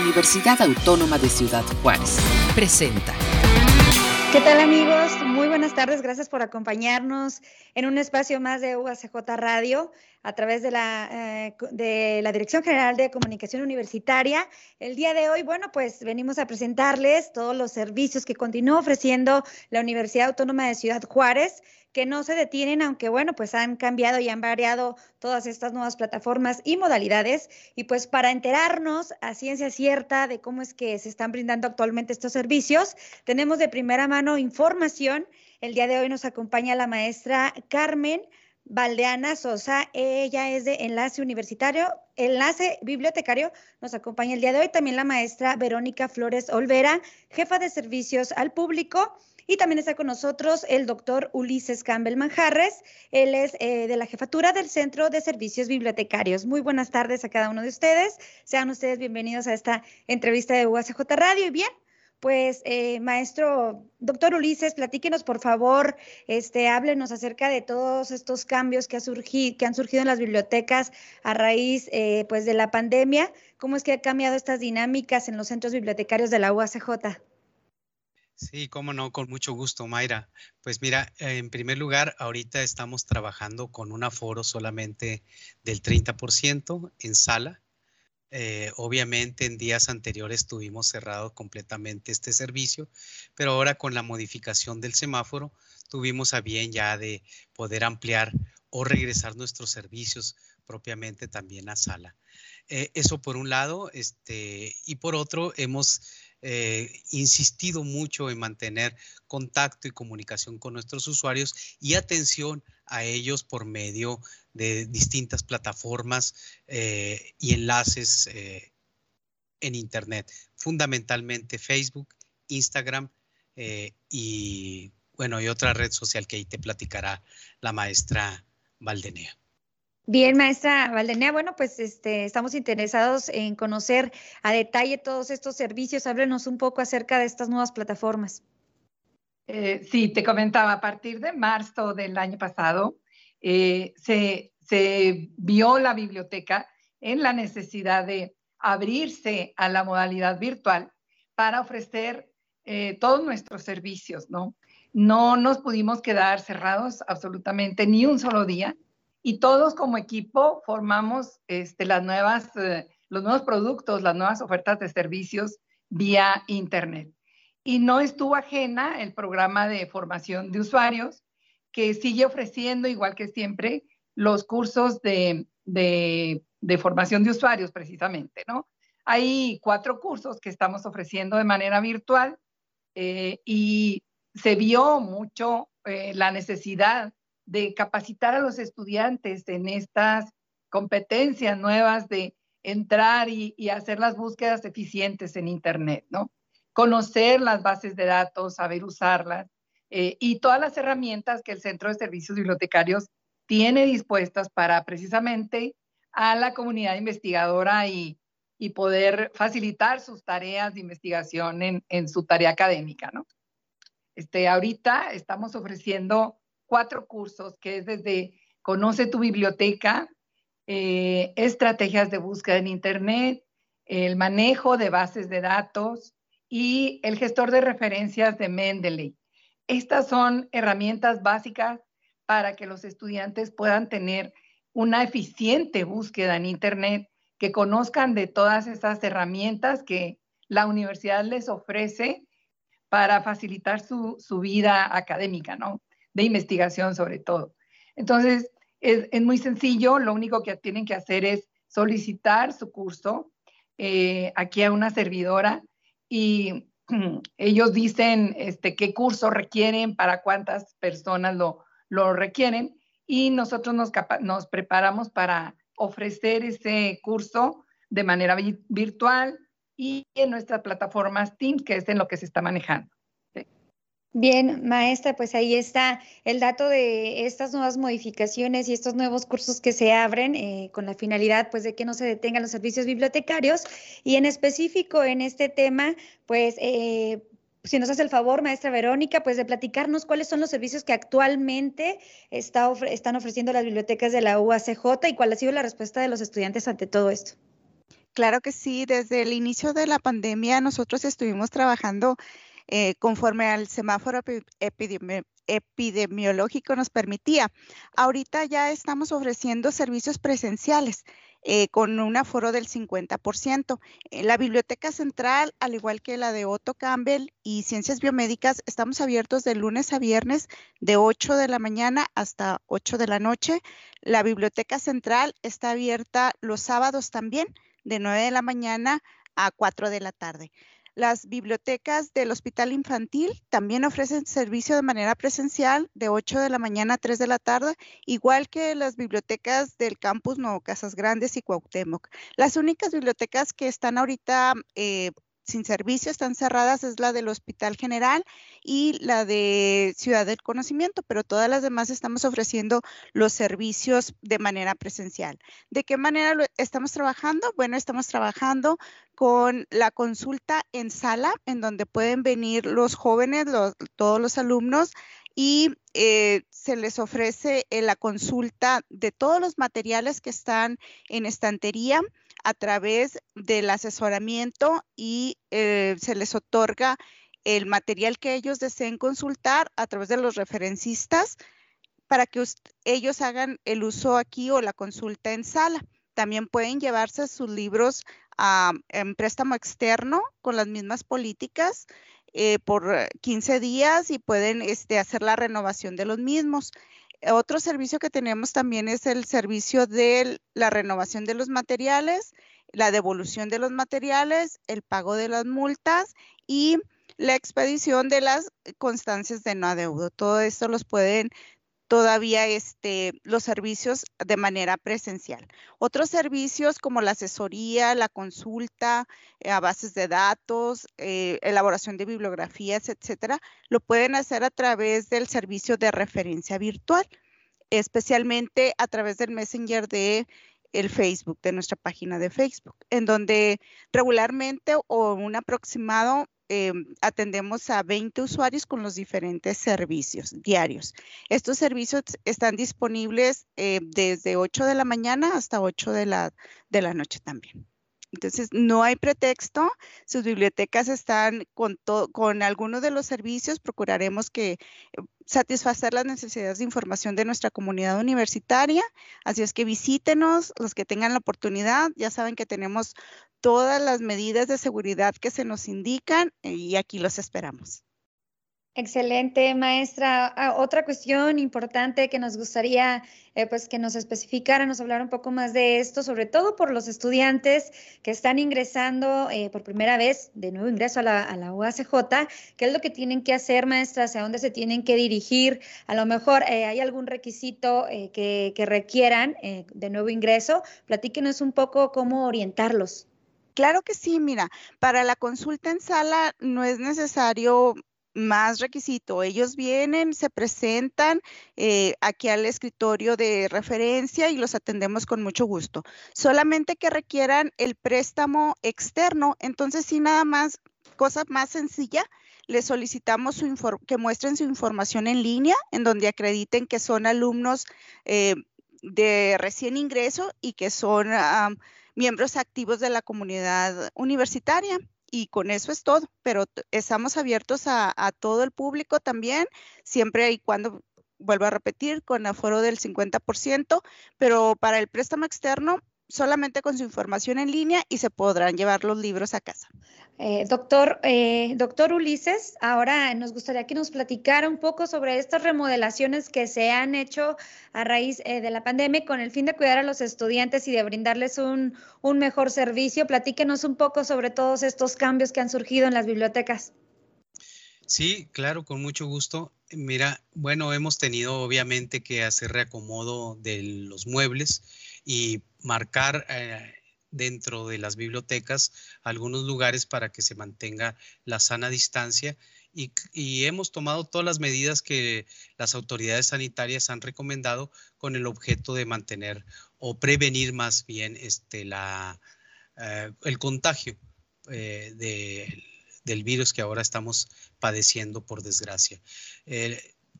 Universidad Autónoma de Ciudad Juárez. Presenta. ¿Qué tal amigos? Muy buenas tardes, gracias por acompañarnos en un espacio más de UACJ Radio a través de la, eh, de la Dirección General de Comunicación Universitaria. El día de hoy, bueno, pues venimos a presentarles todos los servicios que continúa ofreciendo la Universidad Autónoma de Ciudad Juárez que no se detienen, aunque bueno, pues han cambiado y han variado todas estas nuevas plataformas y modalidades. Y pues para enterarnos a ciencia cierta de cómo es que se están brindando actualmente estos servicios, tenemos de primera mano información. El día de hoy nos acompaña la maestra Carmen. Valdeana Sosa, ella es de Enlace Universitario, Enlace Bibliotecario, nos acompaña el día de hoy también la maestra Verónica Flores Olvera, jefa de servicios al público y también está con nosotros el doctor Ulises Campbell Manjarres. Él es eh, de la jefatura del Centro de Servicios Bibliotecarios. Muy buenas tardes a cada uno de ustedes. Sean ustedes bienvenidos a esta entrevista de UACJ Radio. Y bien, pues, eh, maestro, doctor Ulises, platíquenos, por favor, este, háblenos acerca de todos estos cambios que, ha han surgido en las bibliotecas a raíz, eh, pues, de la pandemia. ¿Cómo es que han cambiado estas dinámicas en los centros bibliotecarios de la UACJ? Sí, cómo no, con mucho gusto, Mayra. Pues mira, en primer lugar, ahorita estamos trabajando con un aforo solamente del 30% en sala. Eh, obviamente en días anteriores tuvimos cerrado completamente este servicio, pero ahora con la modificación del semáforo tuvimos a bien ya de poder ampliar o regresar nuestros servicios propiamente también a sala. Eh, eso por un lado, este, y por otro, hemos eh, insistido mucho en mantener contacto y comunicación con nuestros usuarios y atención a ellos por medio de distintas plataformas eh, y enlaces eh, en Internet, fundamentalmente Facebook, Instagram y bueno, y otra red social que ahí te platicará la maestra Valdenea. Bien, maestra Valdenea, bueno, pues este, estamos interesados en conocer a detalle todos estos servicios. Háblenos un poco acerca de estas nuevas plataformas. Eh, sí, te comentaba, a partir de marzo del año pasado, eh, se, vio la biblioteca en la necesidad de abrirse a la modalidad virtual para ofrecer eh, todos nuestros servicios, ¿no? No nos pudimos quedar cerrados absolutamente ni un solo día y todos como equipo formamos este, las nuevas, eh, los nuevos productos, las nuevas ofertas de servicios vía Internet. Y no estuvo ajena el programa de formación de usuarios, que sigue ofreciendo, igual que siempre, los cursos de, de, formación de usuarios, precisamente, ¿no? Hay cuatro cursos que estamos ofreciendo de manera virtual eh, y se vio mucho eh, la necesidad de capacitar a los estudiantes en estas competencias nuevas de entrar y, hacer las búsquedas eficientes en Internet, ¿no? Conocer las bases de datos, saber usarlas eh, y todas las herramientas que el Centro de Servicios Bibliotecarios tiene dispuestas para precisamente a la comunidad investigadora y, poder facilitar sus tareas de investigación en, en, su tarea académica, ¿no? Este, ahorita estamos ofreciendo cuatro cursos, que es desde Conoce tu biblioteca, eh, estrategias de búsqueda en Internet, el manejo de bases de datos y el gestor de referencias de Mendeley. Estas son herramientas básicas para que los estudiantes puedan tener una eficiente búsqueda en Internet, que conozcan de todas esas herramientas que la universidad les ofrece para facilitar su, su vida académica, ¿no? De investigación sobre todo. Entonces, es, muy sencillo, lo único que tienen que hacer es solicitar su curso eh, aquí a una servidora y ellos dicen este, qué curso requieren, para cuántas personas lo, lo requieren y nosotros nos, nos preparamos para ofrecer ese curso de manera virtual y en nuestra plataforma Teams, que es en lo que se está manejando. Bien, maestra, pues ahí está el dato de estas nuevas modificaciones y estos nuevos cursos que se abren eh, con la finalidad pues de que no se detengan los servicios bibliotecarios y en específico en este tema pues eh, si nos hace el favor, maestra Verónica, pues de platicarnos cuáles son los servicios que actualmente está están ofreciendo las bibliotecas de la UACJ y cuál ha sido la respuesta de los estudiantes ante todo esto. Claro que sí, desde el inicio de la pandemia nosotros estuvimos trabajando eh, conforme al semáforo epidemiológico nos permitía. Ahorita ya estamos ofreciendo servicios presenciales. Eh, con un aforo del 50%. Eh, la Biblioteca Central, al igual que la de Otto Campbell y Ciencias Biomédicas, estamos abiertos de lunes a viernes de 8 de la mañana hasta 8 de la noche. La Biblioteca Central está abierta los sábados también de 9 de la mañana a 4 de la tarde. Las bibliotecas del Hospital Infantil también ofrecen servicio de manera presencial de 8 de la mañana a 3 de la tarde, igual que las bibliotecas del campus Nuevo Casas Grandes y Cuauhtémoc. Las únicas bibliotecas que están ahorita eh, sin servicio están cerradas es la del Hospital General y la de Ciudad del Conocimiento, pero todas las demás estamos ofreciendo los servicios de manera presencial. ¿De qué manera estamos trabajando? Bueno, estamos trabajando con la consulta en sala, en donde pueden venir los jóvenes, todos los alumnos y eh, se les ofrece la consulta de todos los materiales que están en estantería a través del asesoramiento y eh, se les otorga el material que ellos deseen consultar a través de los referencistas para que ellos hagan el uso aquí o la consulta en sala. También pueden llevarse sus libros en préstamo externo con las mismas políticas eh, por 15 días y pueden este, hacer la renovación de los mismos. Otro servicio que tenemos también es el servicio de la renovación de los materiales, la devolución de los materiales, el pago de las multas y la expedición de las constancias de no adeudo. Todo esto los pueden todavía este, los servicios de manera presencial. Otros servicios como la asesoría, la consulta eh, a bases de datos, eh, elaboración de bibliografías, etcétera, lo pueden hacer a través del servicio de referencia virtual, especialmente a través del Messenger de el Facebook, de nuestra página de Facebook, en donde regularmente o un aproximado eh, atendemos a 20 usuarios con los diferentes servicios diarios. Estos servicios están disponibles eh, desde 8 de la mañana hasta 8 de la, de la noche también. Entonces, no hay pretexto. Sus bibliotecas están con, con algunos de los servicios. Procuraremos que eh, satisfacer las necesidades de información de nuestra comunidad universitaria. Así es que visítenos, los que tengan la oportunidad. Ya saben que tenemos todas las medidas de seguridad que se nos indican y aquí los esperamos. Excelente, maestra. Ah, otra cuestión importante que nos gustaría eh, pues que nos especificara, nos hablara un poco más de esto, sobre todo por los estudiantes que están ingresando eh, por primera vez, de nuevo ingreso a la, UACJ, qué es lo que tienen que hacer, maestra, hacia dónde se tienen que dirigir. A lo mejor eh, hay algún requisito que, que, requieran de nuevo ingreso. Platíquenos un poco cómo orientarlos. Claro que sí, mira, para la consulta en sala no es necesario más requisito. Ellos vienen, se presentan eh, aquí al escritorio de referencia y los atendemos con mucho gusto. Solamente que requieran el préstamo externo, entonces sí, nada más, cosa más sencilla, les solicitamos que muestren su información en línea, en donde acrediten que son alumnos eh, de recién ingreso y que son miembros activos de la comunidad universitaria. Y con eso es todo, pero estamos abiertos a, a todo el público también, siempre y cuando vuelvo a repetir, con aforo del 50%, pero para el préstamo externo solamente con su información en línea y se podrán llevar los libros a casa. Eh, doctor, eh, doctor Ulises, ahora nos gustaría que nos platicara un poco sobre estas remodelaciones que se han hecho a raíz eh, de la pandemia con el fin de cuidar a los estudiantes y de brindarles un, un mejor servicio. Platíquenos un poco sobre todos estos cambios que han surgido en las bibliotecas. Sí, claro, con mucho gusto. Mira, bueno, hemos tenido obviamente que hacer reacomodo de los muebles y marcar eh, dentro de las bibliotecas algunos lugares para que se mantenga la sana distancia y, hemos tomado todas las medidas que las autoridades sanitarias han recomendado con el objeto de mantener o prevenir más bien este, la, eh, el contagio eh, del virus que ahora estamos padeciendo por desgracia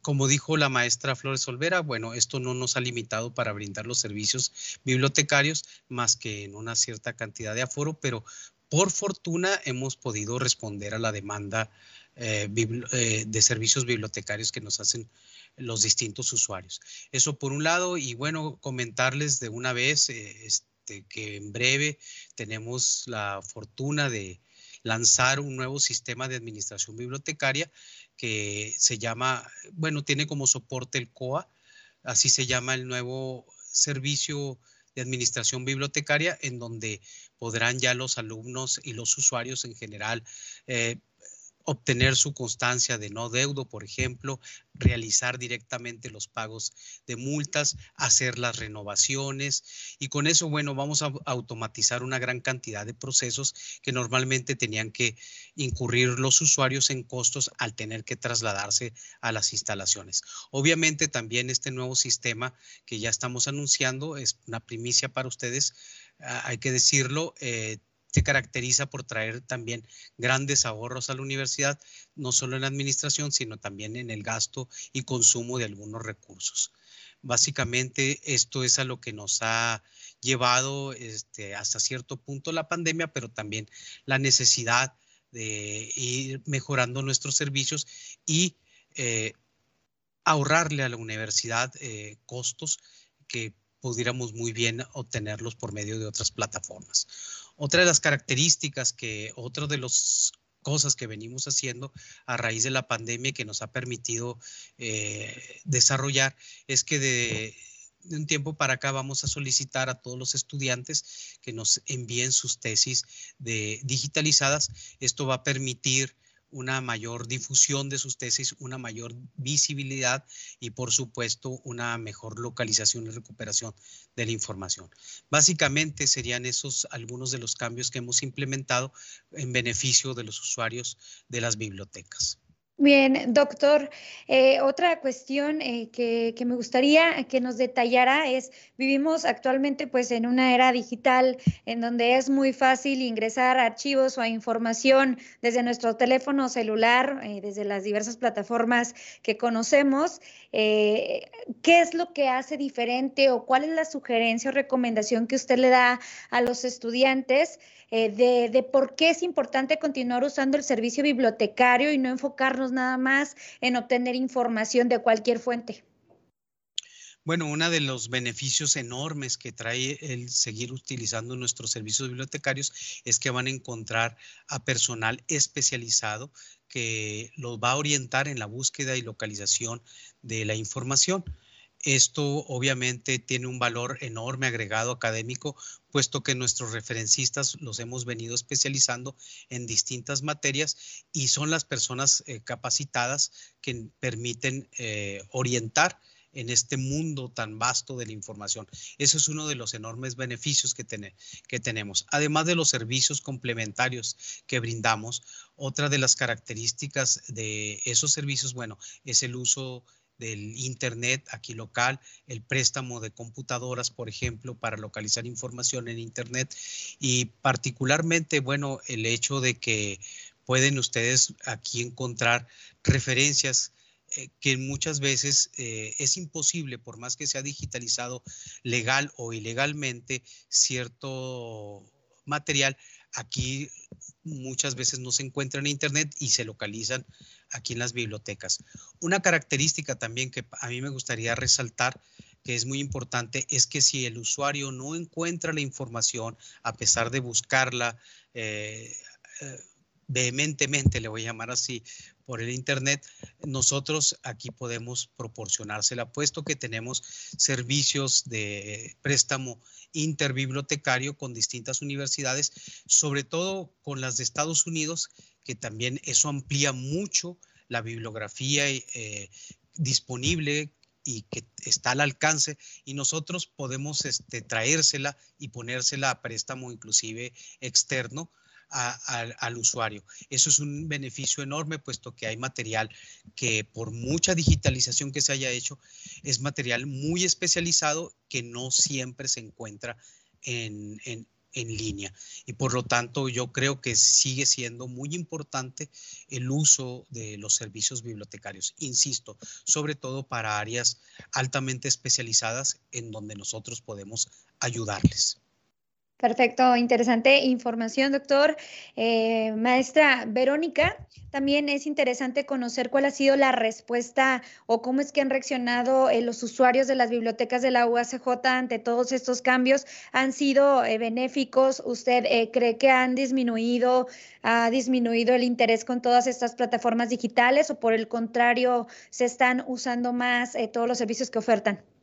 como dijo la maestra Flores Olvera, bueno, esto no nos ha limitado para brindar los servicios bibliotecarios más que en una cierta cantidad de aforo, pero por fortuna hemos podido responder a la demanda eh, eh, de servicios bibliotecarios que nos hacen los distintos usuarios. Eso por un lado, y bueno, comentarles de una vez eh, este, que en breve tenemos la fortuna de lanzar un nuevo sistema de administración bibliotecaria que se llama, bueno, tiene como soporte el COA, así se llama el nuevo servicio de administración bibliotecaria, en donde podrán ya los alumnos y los usuarios en general eh, obtener su constancia de no deudo, por ejemplo, realizar directamente los pagos de multas, hacer las renovaciones y con eso, bueno, vamos a automatizar una gran cantidad de procesos que normalmente tenían que incurrir los usuarios en costos al tener que trasladarse a las instalaciones. Obviamente también este nuevo sistema que ya estamos anunciando es una primicia para ustedes, ah, hay que decirlo. Eh, se caracteriza por traer también grandes ahorros a la universidad, no solo en la administración, sino también en el gasto y consumo de algunos recursos. Básicamente esto es a lo que nos ha llevado este, hasta cierto punto la pandemia, pero también la necesidad de ir mejorando nuestros servicios y eh, ahorrarle a la universidad eh, costos que pudiéramos muy bien obtenerlos por medio de otras plataformas. Otra de las características que, otra de las cosas que venimos haciendo a raíz de la pandemia que nos ha permitido eh, desarrollar es que de, un tiempo para acá vamos a solicitar a todos los estudiantes que nos envíen sus tesis digitalizadas. Esto va a permitir una mayor difusión de sus tesis, una mayor visibilidad y por supuesto una mejor localización y recuperación de la información. Básicamente serían esos algunos de los cambios que hemos implementado en beneficio de los usuarios de las bibliotecas. Bien, doctor, eh, otra cuestión eh, que, me gustaría que nos detallara es, vivimos actualmente pues en una era digital en donde es muy fácil ingresar archivos o información desde nuestro teléfono celular, eh, desde las diversas plataformas que conocemos. ¿Qué es lo que hace diferente o cuál es la sugerencia o recomendación que usted le da a los estudiantes? De, por qué es importante continuar usando el servicio bibliotecario y no enfocarnos nada más en obtener información de cualquier fuente. Bueno, uno de los beneficios enormes que trae el seguir utilizando nuestros servicios bibliotecarios es que van a encontrar a personal especializado que los va a orientar en la búsqueda y localización de la información. Esto obviamente tiene un valor enorme agregado académico, puesto que nuestros referencistas los hemos venido especializando en distintas materias y son las personas eh, capacitadas que permiten eh, orientar en este mundo tan vasto de la información. Eso es uno de los enormes beneficios que, que tenemos. Además de los servicios complementarios que brindamos, otra de las características de esos servicios, bueno, es el uso del Internet aquí local, el préstamo de computadoras, por ejemplo, para localizar información en Internet. Y particularmente, bueno, el hecho de que pueden ustedes aquí encontrar referencias eh, que muchas veces eh, es imposible, por más que sea digitalizado legal o ilegalmente, cierto material, aquí muchas veces no se encuentra en Internet y se localizan aquí en las bibliotecas. Una característica también que a mí me gustaría resaltar, que es muy importante, es que si el usuario no encuentra la información, a pesar de buscarla eh, eh, vehementemente, le voy a llamar así, por el Internet, nosotros aquí podemos proporcionársela, puesto que tenemos servicios de préstamo interbibliotecario con distintas universidades, sobre todo con las de Estados Unidos, que también eso amplía mucho la bibliografía eh, disponible y que está al alcance y nosotros podemos este, traérsela y ponérsela a préstamo inclusive externo al usuario. Eso es un beneficio enorme, puesto que hay material que por mucha digitalización que se haya hecho, es material muy especializado que no siempre se encuentra en, en línea. Y por lo tanto, yo creo que sigue siendo muy importante el uso de los servicios bibliotecarios, insisto, sobre todo para áreas altamente especializadas en donde nosotros podemos ayudarles. Perfecto, interesante información, doctor. Eh, maestra Verónica, también es interesante conocer cuál ha sido la respuesta o cómo es que han reaccionado eh, los usuarios de las bibliotecas de la UACJ ante todos estos cambios. ¿Han sido eh, benéficos? ¿Usted cree que han disminuido, ha disminuido el interés con todas estas plataformas digitales o por el contrario, se están usando más todos los servicios que ofertan?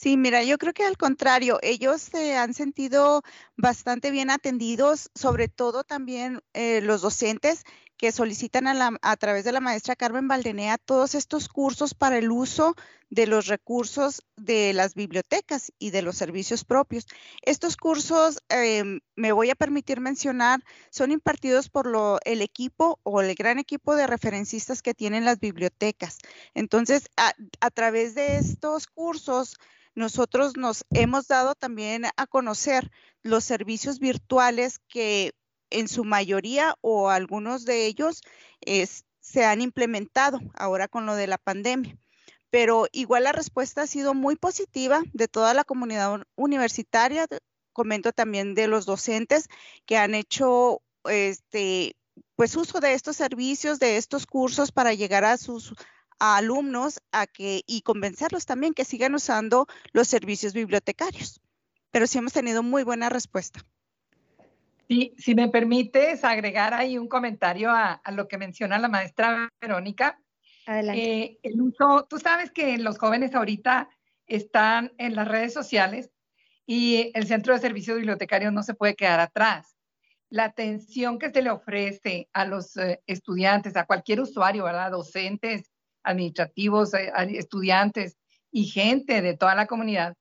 Sí, mira, yo creo que al contrario, ellos se han sentido bastante bien atendidos, sobre todo también eh, los docentes que solicitan a, a, través de la maestra Carmen Valdenea todos estos cursos para el uso de los recursos de las bibliotecas y de los servicios propios. Estos cursos, em, me voy a permitir mencionar, son impartidos por el equipo o el gran equipo de referencistas que tienen las bibliotecas. Entonces, a través de estos cursos, nosotros nos hemos dado también a conocer los servicios virtuales que en su mayoría o algunos de ellos se han implementado ahora con lo de la pandemia. Pero igual la respuesta ha sido muy positiva de toda la comunidad universitaria. Comento también de los docentes que han hecho este pues uso de estos servicios, de estos cursos para llegar a sus a alumnos a que, y convencerlos también que sigan usando los servicios bibliotecarios. Pero sí hemos tenido muy buena respuesta. Sí, si me permites agregar ahí un comentario a, lo que menciona la maestra Verónica. Adelante. Eh, el uso, tú sabes que los jóvenes ahorita están en las redes sociales y el Centro de Servicios Bibliotecarios no se puede quedar atrás. La atención que se le ofrece a los eh, estudiantes, a cualquier usuario, ¿verdad? Docentes, administrativos, eh, estudiantes y gente de toda la comunidad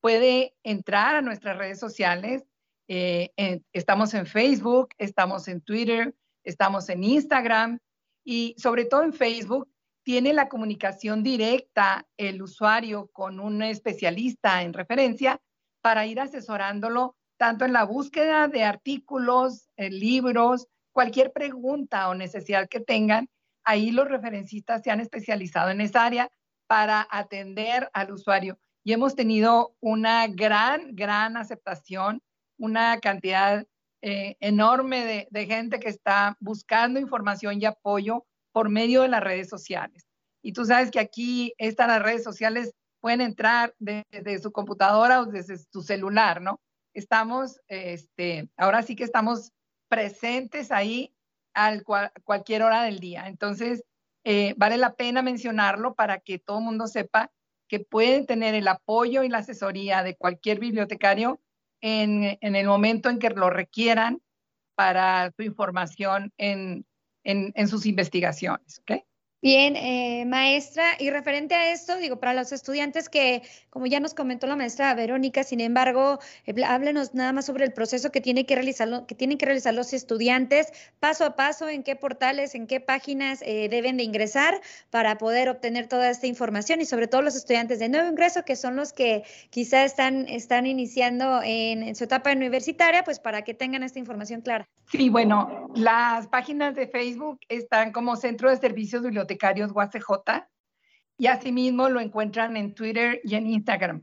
puede entrar a nuestras redes sociales. Eh, estamos en Facebook, estamos en Twitter, estamos en Instagram y sobre todo en Facebook tiene la comunicación directa el usuario con un especialista en referencia para ir asesorándolo tanto en la búsqueda de artículos, libros, cualquier pregunta o necesidad que tengan ahí los referencistas se han especializado en esa área para atender al usuario y hemos tenido una gran, gran aceptación, una cantidad eh, enorme de, gente que está buscando información y apoyo por medio de las redes sociales. Y tú sabes que aquí están las redes sociales, pueden entrar desde su computadora o desde su celular, ¿no? Estamos, este, ahora sí que estamos presentes ahí a cualquier hora del día. Entonces, eh, vale la pena mencionarlo para que todo el mundo sepa que pueden tener el apoyo y la asesoría de cualquier bibliotecario en, el momento en que lo requieran para su información en, en sus investigaciones. Bien, eh, maestra, y referente a esto, digo, para los estudiantes que, como ya nos comentó la maestra Verónica, sin embargo, eh, háblenos nada más sobre el proceso que, tiene que, realizar, que tienen que realizar los estudiantes, paso a paso, en qué portales, en qué páginas eh, deben de ingresar para poder obtener toda esta información y sobre todo los estudiantes de nuevo ingreso, que son los que quizá están, iniciando en, en su etapa universitaria, pues para que tengan esta información clara. Sí, bueno, las páginas de Facebook están como Centro de Servicios Bibliotecarios Bibliotecarios y asimismo lo encuentran en Twitter y en Instagram.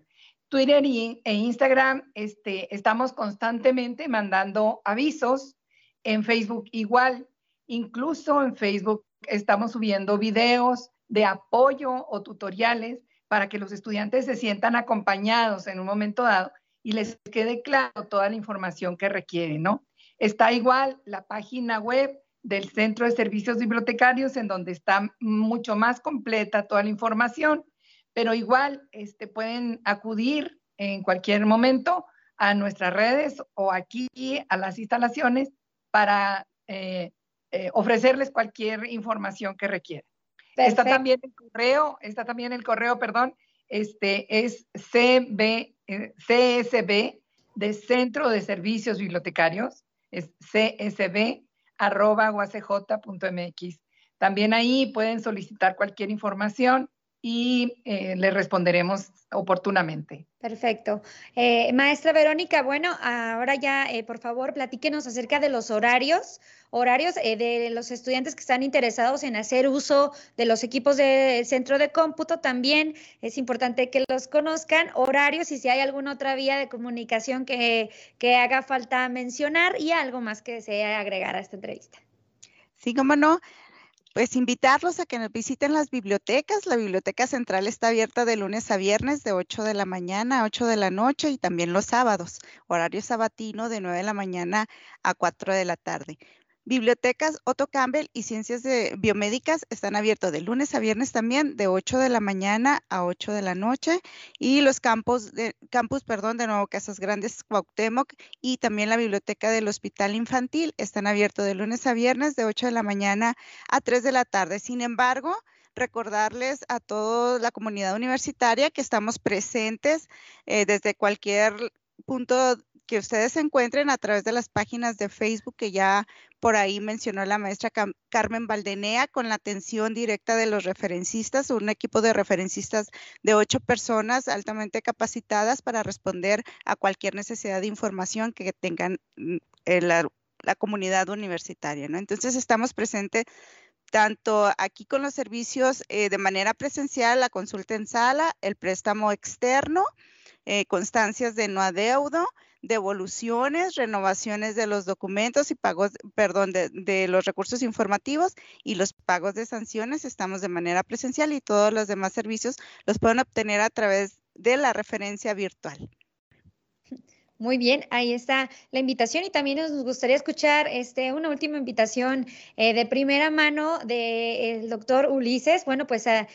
Twitter y, e Instagram este, estamos constantemente mandando avisos, en Facebook igual, incluso en Facebook estamos subiendo videos de apoyo o tutoriales para que los estudiantes se sientan acompañados en un momento dado y les quede claro toda la información que requieren, ¿no? Está igual la página web del Centro de Servicios Bibliotecarios, en donde está mucho más completa toda la información, pero igual este, pueden acudir en cualquier momento a nuestras redes o aquí a las instalaciones para eh, eh, ofrecerles cualquier información que requieran. Está también el correo, está también el correo, perdón, este es CB, eh, CSB de Centro de Servicios Bibliotecarios, es CSB arroba También ahí pueden solicitar cualquier información y eh, le responderemos oportunamente. Perfecto. Eh, maestra Verónica, bueno, ahora ya, eh, por favor, platíquenos acerca de los horarios, horarios de los estudiantes que están interesados en hacer uso de los equipos del centro de cómputo. También es importante que los conozcan, horarios y si hay alguna otra vía de comunicación que, que haga falta mencionar y algo más que desee agregar a esta entrevista. Sí, cómo no pues invitarlos a que nos visiten las bibliotecas. La biblioteca central está abierta de lunes a viernes de 8 de la mañana a 8 de la noche y también los sábados, horario sabatino de 9 de la mañana a 4 de la tarde. Bibliotecas Otto Campbell y Ciencias de Biomédicas están abiertos de lunes a viernes también, de 8 de la mañana a 8 de la noche. Y los campus, de, campus perdón, de Nuevo Casas Grandes, Cuauhtémoc y también la Biblioteca del Hospital Infantil están abiertos de lunes a viernes, de 8 de la mañana a 3 de la tarde. Sin embargo, recordarles a toda la comunidad universitaria que estamos presentes eh, desde cualquier punto que ustedes encuentren a través de las páginas de Facebook que ya por ahí mencionó la maestra Carmen Valdenea con la atención directa de los referencistas, un equipo de referencistas de ocho personas altamente capacitadas para responder a cualquier necesidad de información que tengan mm, en la, comunidad universitaria. ¿no? Entonces estamos presentes tanto aquí con los servicios eh, de manera presencial, la consulta en sala, el préstamo externo, eh, constancias de no adeudo, devoluciones, renovaciones de los documentos y pagos, perdón, de, los recursos informativos y los pagos de sanciones. Estamos de manera presencial y todos los demás servicios los pueden obtener a través de la referencia virtual. Muy bien, ahí está la invitación y también nos gustaría escuchar este, una última invitación eh, de primera mano del doctor Ulises, bueno, pues eh,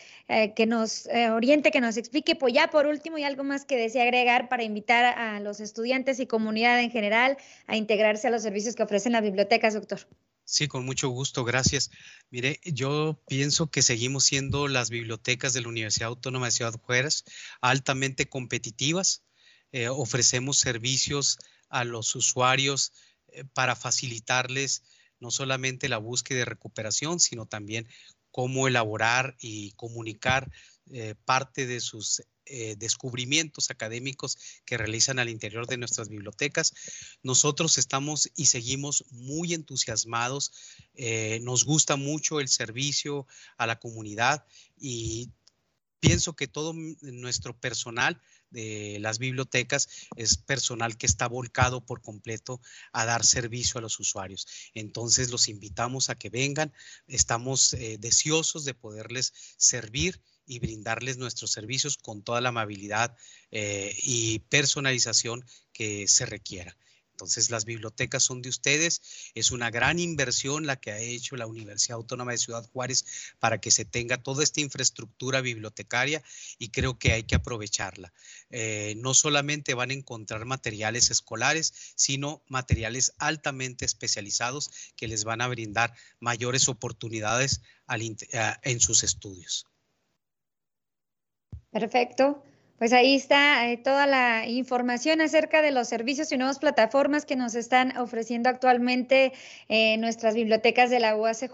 que nos eh, oriente, que nos explique, pues ya por último y algo más que desea agregar para invitar a los estudiantes y comunidad en general a integrarse a los servicios que ofrecen las bibliotecas, doctor. Sí, con mucho gusto, gracias. Mire, yo pienso que seguimos siendo las bibliotecas de la Universidad Autónoma de Ciudad Juárez altamente competitivas eh, ofrecemos servicios a los usuarios eh, para facilitarles no solamente la búsqueda de recuperación, sino también cómo elaborar y comunicar eh, parte de sus descubrimientos académicos que realizan al interior de nuestras bibliotecas. Nosotros estamos y seguimos muy entusiasmados, nos gusta mucho el servicio a la comunidad y pienso que todo nuestro personal de las bibliotecas es personal que está volcado por completo a dar servicio a los usuarios. Entonces los invitamos a que vengan, estamos eh, deseosos de poderles servir y brindarles nuestros servicios con toda la amabilidad eh, y personalización que se requiera. Entonces, las bibliotecas son de ustedes. Es una gran inversión la que ha hecho la Universidad Autónoma de Ciudad Juárez para que se tenga toda esta infraestructura bibliotecaria y creo que hay que aprovecharla. Eh, no solamente van a encontrar materiales escolares, sino materiales altamente especializados que les van a brindar mayores oportunidades en sus estudios. Perfecto. Pues ahí está eh, toda la información acerca de los servicios y nuevas plataformas que nos están ofreciendo actualmente eh, nuestras bibliotecas de la UACJ.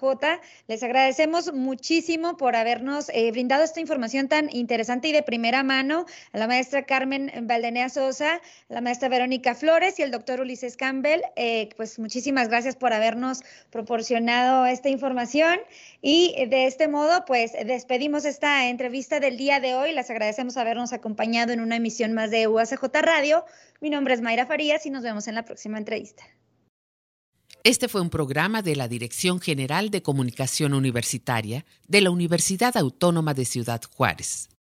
Les agradecemos muchísimo por habernos eh, brindado esta información tan interesante y de primera mano a la maestra Carmen Valdenea Sosa, la maestra Verónica Flores y el doctor Ulises Campbell. pues muchísimas gracias por habernos proporcionado esta información y de este modo, pues despedimos esta entrevista del día de hoy. Les agradecemos habernos acompañado acompañado en una emisión más de UACJ Radio. Mi nombre es Mayra Farías y nos vemos en la próxima entrevista. Este fue un programa de la Dirección General de Comunicación Universitaria de la Universidad Autónoma de Ciudad Juárez.